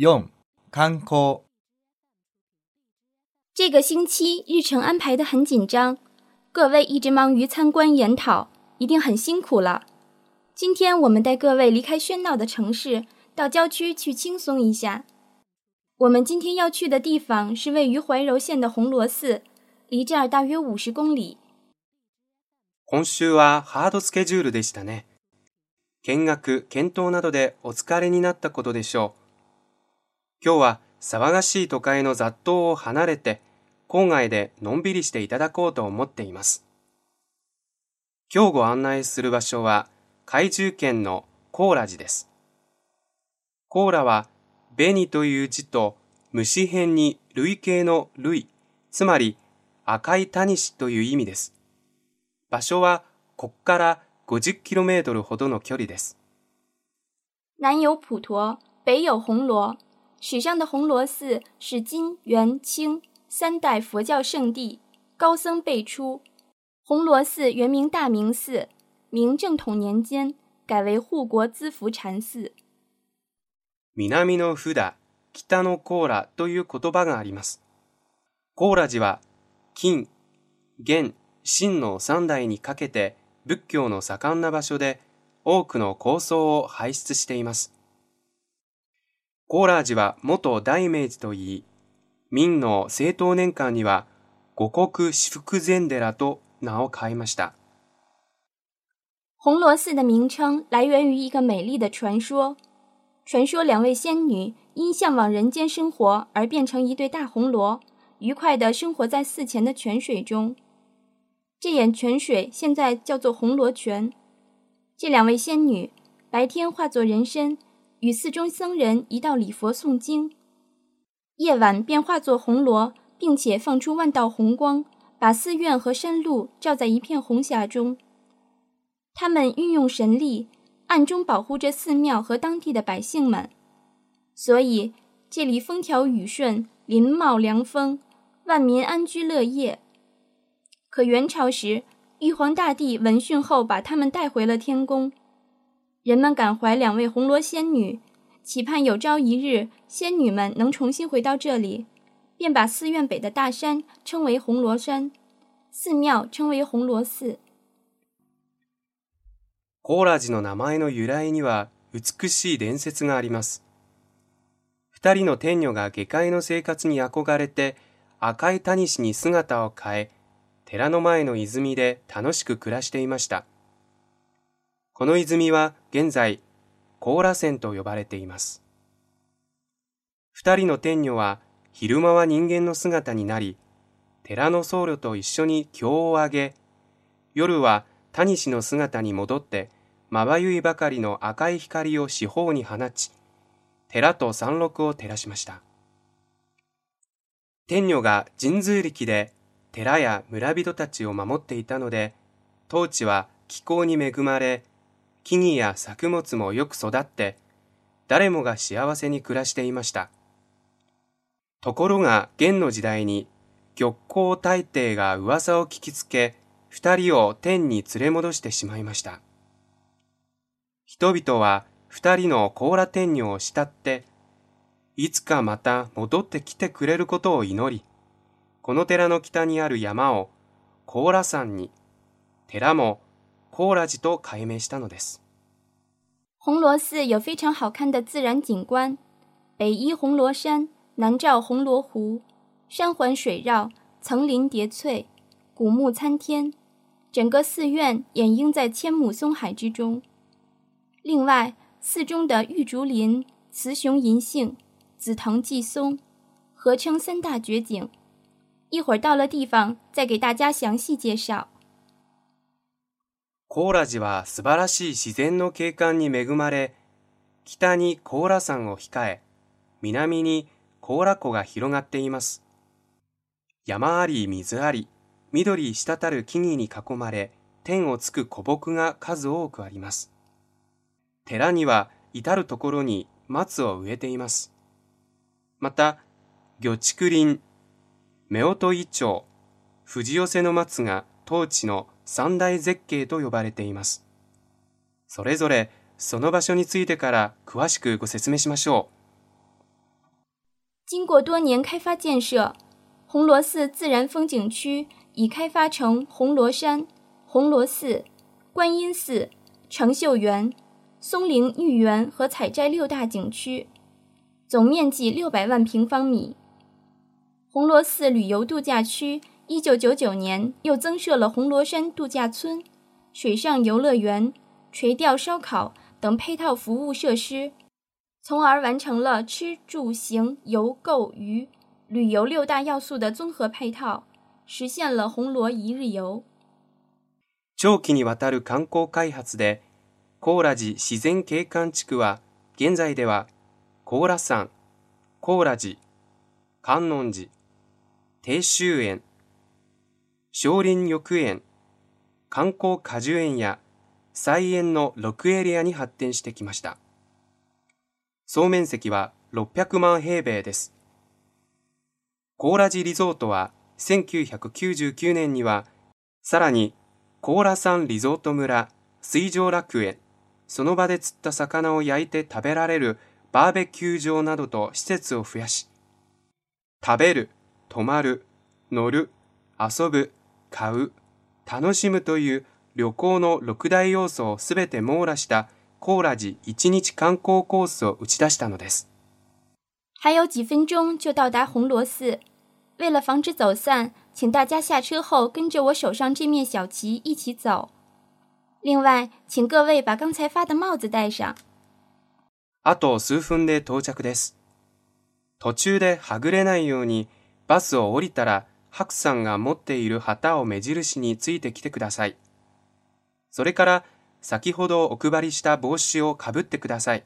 4、観光。这个星期日程安排的很紧张，各位一直忙于参观研讨，一定很辛苦了。今天我们带各位离开喧闹的城市，到郊区去轻松一下。我们今天要去的地方是位于怀柔县的红螺寺，离这儿大约五十公里。今週はハードスケジュールでしたね。見学、検討などでお疲れになったことでしょう。 今日は騒がしい都会の雑踏を離れて、郊外でのんびりしていただこうと思っています。今日ご案内する場所は、海中県のコーラ寺です。コーラは、紅という字と虫辺に類型の類、つまり赤いタニシという意味です。場所はここから50キロメートルほどの距離です。南有普陀，北有红螺。史上的红螺寺是金、元、清三代佛教圣地，高僧辈出。红螺寺原名大明寺，明正统年间改为护国资福禅寺。南の札、北のコーラという言葉があります。コーラ寺は金、元、秦の三代にかけて仏教の盛んな場所で多くの構想を輩出しています。 コーラー寺は元大明寺といい、明の政党年間には五国四福禅寺と名を変えました。红螺寺的名称来源于一个美丽的传说。传说两位仙女因向往人间生活而变成一对大红螺，愉快地生活在寺前的泉水中。这眼泉水现在叫做红螺泉。这两位仙女白天化作人身， 与寺中僧人一道礼佛诵经；夜晚便化作红罗，并且放出万道红光，把寺院和山路照在一片红霞中。他们运用神力，暗中保护着寺庙和当地的百姓们，所以这里风调雨顺，林茂凉风，万民安居乐业。可元朝时，玉皇大帝闻讯后，把他们带回了天宫。人们感怀两位红螺仙女，期盼有朝一日仙女们能重新回到这里，便把寺院北的大山称为红螺山，寺庙称为红螺寺。コーラ寺の名前の由来には美しい伝説があります。二人の天女が下界の生活に憧れて赤いタニシに姿を変え、寺の前の泉で楽しく暮らしていました。 この泉は現在、甲羅泉と呼ばれています。二人の天女は昼間は人間の姿になり、寺の僧侶と一緒に経をあげ、夜は谷氏の姿に戻って、まばゆいばかりの赤い光を四方に放ち、寺と山麓を照らしました。天女が神通力で寺や村人たちを守っていたので、当地は気候に恵まれ、木々や作物もよく育って、誰もが幸せに暮らしていました。ところが元の時代に、玉光大帝が噂を聞きつけ、二人を天に連れ戻してしまいました。人々は二人の甲羅天女を慕って、いつかまた戻ってきてくれることを祈り、この寺の北にある山を甲羅山に、寺も甲羅寺と改名したのです。红螺寺有非常好看的自然景观，北依红螺山，南照红螺湖，山环水绕，层林叠翠，古木参天，整个寺院掩映在千亩松海之中。另外，寺中的玉竹林、雌雄银杏、紫藤寄松，合称三大绝景。一会儿到了地方，再给大家详细介绍。 コーラ寺は素晴らしい自然の景観に恵まれ、北にコーラ山を控え、南にコーラ湖が広がっています。山あり水あり、緑滴る木々に囲まれ、天をつく古木が数多くあります。寺には至るところに松を植えています。また、魚竹林、夫婦一丁、藤寄せの松が当地の三大絶景と呼ばれています。それぞれその場所についてから詳しくご説明しましょう。经过多年开发建设，红螺寺自然风景区已开发成红螺山、红螺寺、观音寺、成秀园、松林玉园和采摘六大景区，总面积六百万平方米。红螺寺旅游度假区一九九九年又增设了红螺山度假村、水上游乐园、垂钓烧烤等配套服务设施，从而完成了吃住行游购娱旅游六大要素的综合配套，实现了红螺一日游。長期にわたる観光開発で、高良寺自然景観地区は現在では高良山、高良寺、観音寺、定州園、 少林浴園、観光果樹園や菜園の6エリアに発展してきました。総面積は600万平米です。高良寺リゾートは1999年にはさらに高良山リゾート村水上楽園その場で釣った魚を焼いて食べられるバーベキュー場などと施設を増やし食べる、泊まる、乗る、遊ぶ、買う、楽しむという旅行の6大要素をすべて網羅した高良寺一日観光コースを打ち出したのです。还有几分钟就到达红螺寺，为了防止走散，请大家下车后跟着我手上这面小旗一起走。另外，请各位把刚才发的帽子戴上。あと数分で到着です。途中ではぐれないようにバスを降りたら白さんが持っている旗を目印についてきてください。それから先ほどお配りした帽子をかぶってください。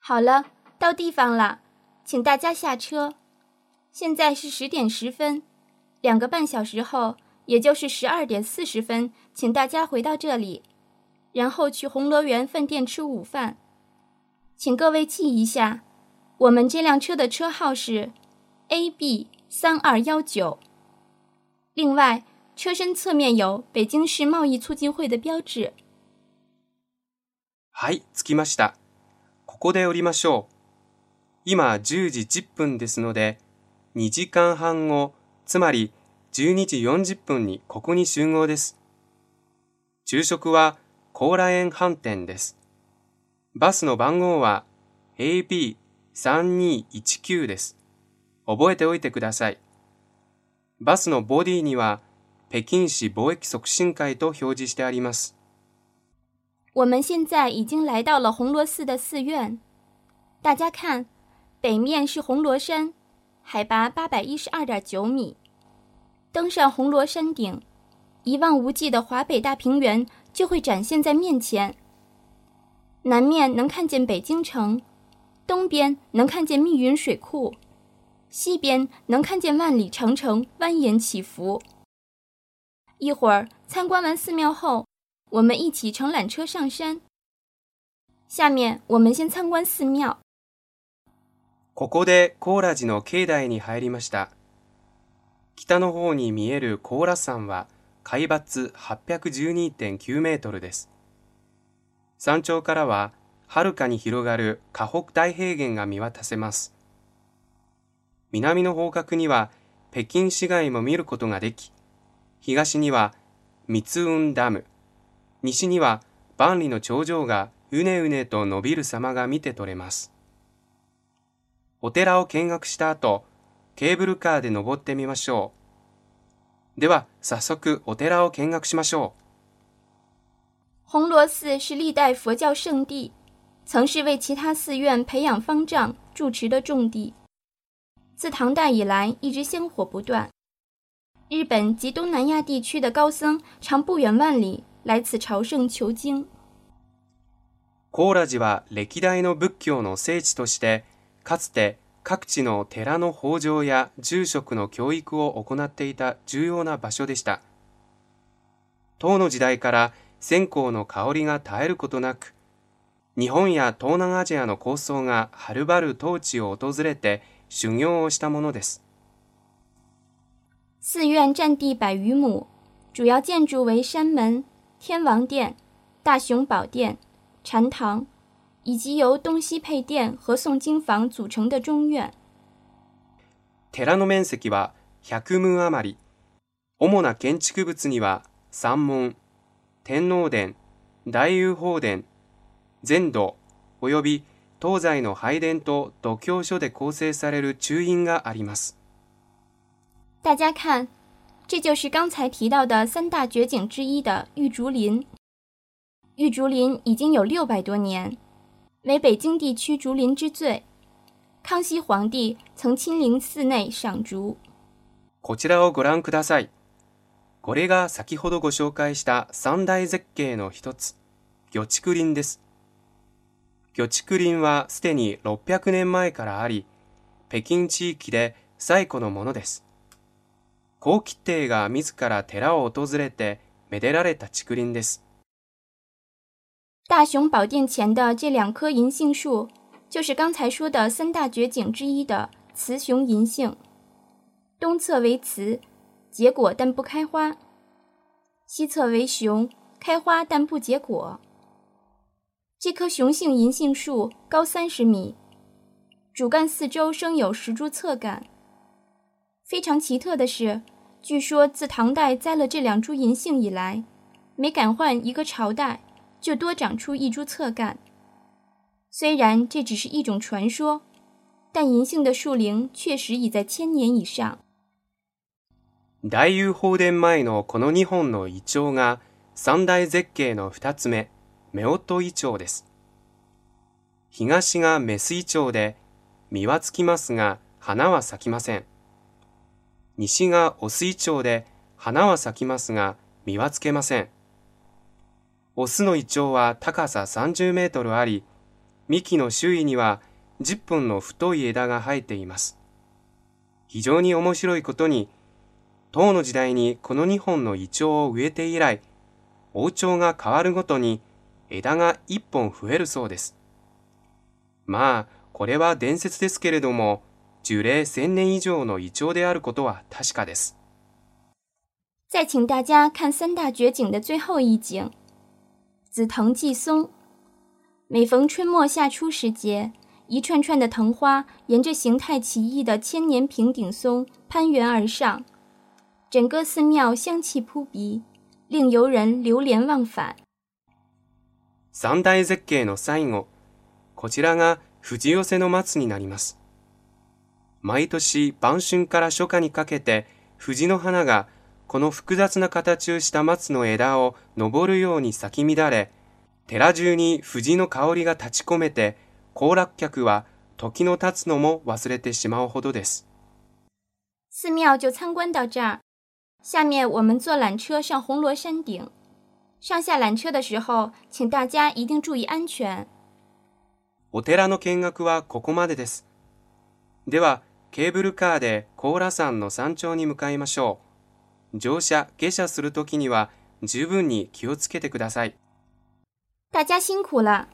好了，到地方了，请大家下车。现在是十点十分，两个半小时后，也就是十二点四十分，请大家回到这里，然后去红螺园饭店吃午饭。请各位记一下，我们这辆车的车号是 AB 三二幺九。另外，车身侧面有北京市贸易促进会的标志。はい、着きました。ここで降りましょう。今10時10分ですので、2時間半後、つまり12時40分にここに集合です。昼食は高良園飯店です。バスの番号は AB3219 です。覚えておいてください。バスのボディには北京市貿易促進会と表示してあります。我们现在已经来到了红螺寺的寺院，大家看，北面是红螺山，海拔八百一十二点九米。登上红螺山顶，一望无际的华北大平原就会展现在面前。南面能看见北京城，东边能看见密云水库， 西边能看见万里长城蜿蜒起伏。一会儿参观完寺庙后，我们一起乘缆车上山。下面我们先参观寺庙。ここで高良寺の境内に入りました。北の方に見える高良山は海抜812.9メートルです。山頂からは遥かに広がる河北大平原が見渡せます。南の方角には北京市街も見ることができ、東には三雲ダム、西には万里の長城がうねうねと伸びる様が見て取れます。お寺を見学した後、ケーブルカーで登ってみましょう。では、早速お寺を見学しましょう。红螺寺是历代佛教圣地，曾是为其他寺院培养方丈、住持的重地。自唐代以来，一直香火不断。日本及东南亚地区的高僧常不远万里来此朝圣求经。高良寺は歴代の仏教の聖地として、かつて各地の寺の法上や住職の教育を行っていた重要な場所でした。唐の時代から線香の香りが絶えることなく、日本や東南アジアの高僧がはるばる当地を訪れて修行をしたものです。寺院占地百余亩，主要建筑为山门、天王殿、大雄宝殿、禅堂、以及由东西配殿和诵经房组成的中院。寺の面積は100分余り。主な建築物には三門、天皇殿、大雄宝殿、全土及び東西の拝殿と度胸所で構成される中院があります。大家看，这就是刚才提到的三大绝景之一的玉竹林。玉竹林已经有六百多年，为北京地区竹林之最。康熙皇帝曾亲临寺内赏竹。こちらをご覧ください。これが先ほどご紹介した三大絶景の一つ、魚竹林です。魚竹林はすでに600年前からあり、北京地域で最古のものです。皇吉帝が自ら寺を訪れてめでられた竹林です。大雄宝殿前的这两棵银杏树，就是刚才说的三大绝景之一的雌雄银杏。东侧为雌，结果但不开花；西侧为雄，开花但不结果。这棵雄性银杏树高三十米，主干四周生有十株侧干。非常奇特的是，据说自唐代栽了这两株银杏以来，每改换一个朝代，就多长出一株侧干。虽然这只是一种传说，但银杏的树龄确实已在千年以上。大雄宝殿前のこの2本のイチョウが三大絶景の2つ目、 夫婦イチョウです。東がメスイチョウで、実はつきますが、花は咲きません。西がオスイチョウで、花は咲きますが、実はつけません。オスのイチョウは高さ30メートルあり、幹の周囲には10本の太い枝が生えています。非常に面白いことに、唐の時代にこの2本のイチョウを植えて以来、王朝が変わるごとに枝が1本増えるそうです。まあ、これは伝説ですけれども、樹齢1000年以上のイチョウであることは確かです。再请大家看三大绝景的最后一景——紫藤寄松。每逢春末夏初时节，一串串的藤花沿着形态奇异的千年平顶松攀援而上。整个寺庙香气扑鼻，令游人流连忘返。三大絶景の最後、こちらが富士寄せの松になります。毎年晩春から初夏にかけて藤の花がこの複雑な形をした松の枝を登るように咲き乱れ、寺中に藤の香りが立ち込めて、行楽客は時の経つのも忘れてしまうほどです。寺庙就参观到这儿。下面我们坐缆车上红螺山顶。上下缆車的時候，請大家一定注意安全。お寺の見学はここまでです。では、ケーブルカーで高羅山の山頂に向かいましょう。乗車、下車するときには十分に気をつけてください。大家辛苦了。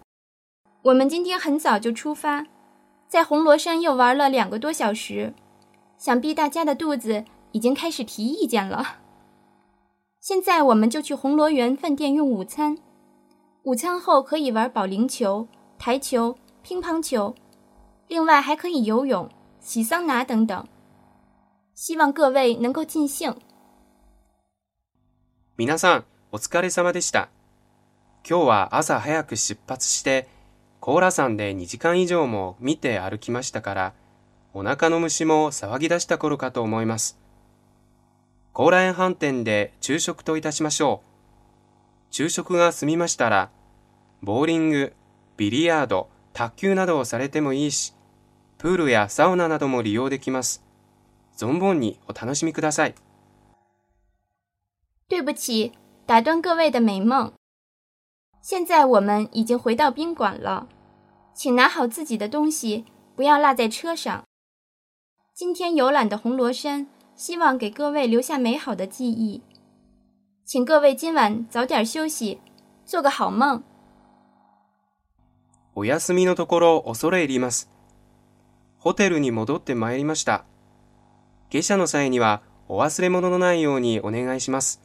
我们今天很早就出发，在红螺山又玩了两个多小时，想必大家的肚子。已经开始提意见了。 现在我们就去红螺园饭店用午餐，午餐后可以玩保龄球、台球、乒乓球，另外还可以游泳、洗桑拿等等。希望各位能够尽兴。皆さん、お疲れ様でした。今日は朝早く出発して、高羅山で2時間以上も見て歩きましたから、お腹の虫も騒ぎ出した頃かと思います。 高麗飯店で昼食といたしましょう。昼食が済みましたら、ボーリング、ビリヤード、卓球などをされてもいいし、プールやサウナなども利用できます。存分にお楽しみください。对不起，打断各位的美梦。现在我们已经回到宾馆了，请拿好自己的东西，不要落在车上。今天游览的红螺山。希望给各位留下美好的记忆，请各位今晚早点休息，做个好梦。お休みのところ恐れ入ります。ホテルに戻ってまいりました。下車の際にはお忘れ物のないようにお願いします。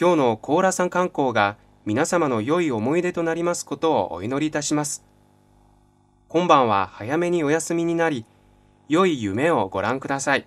今日の高羅山観光が皆様の良い思い出となりますことをお祈りいたします。今晩は早めにお休みになり、良い夢をご覧ください。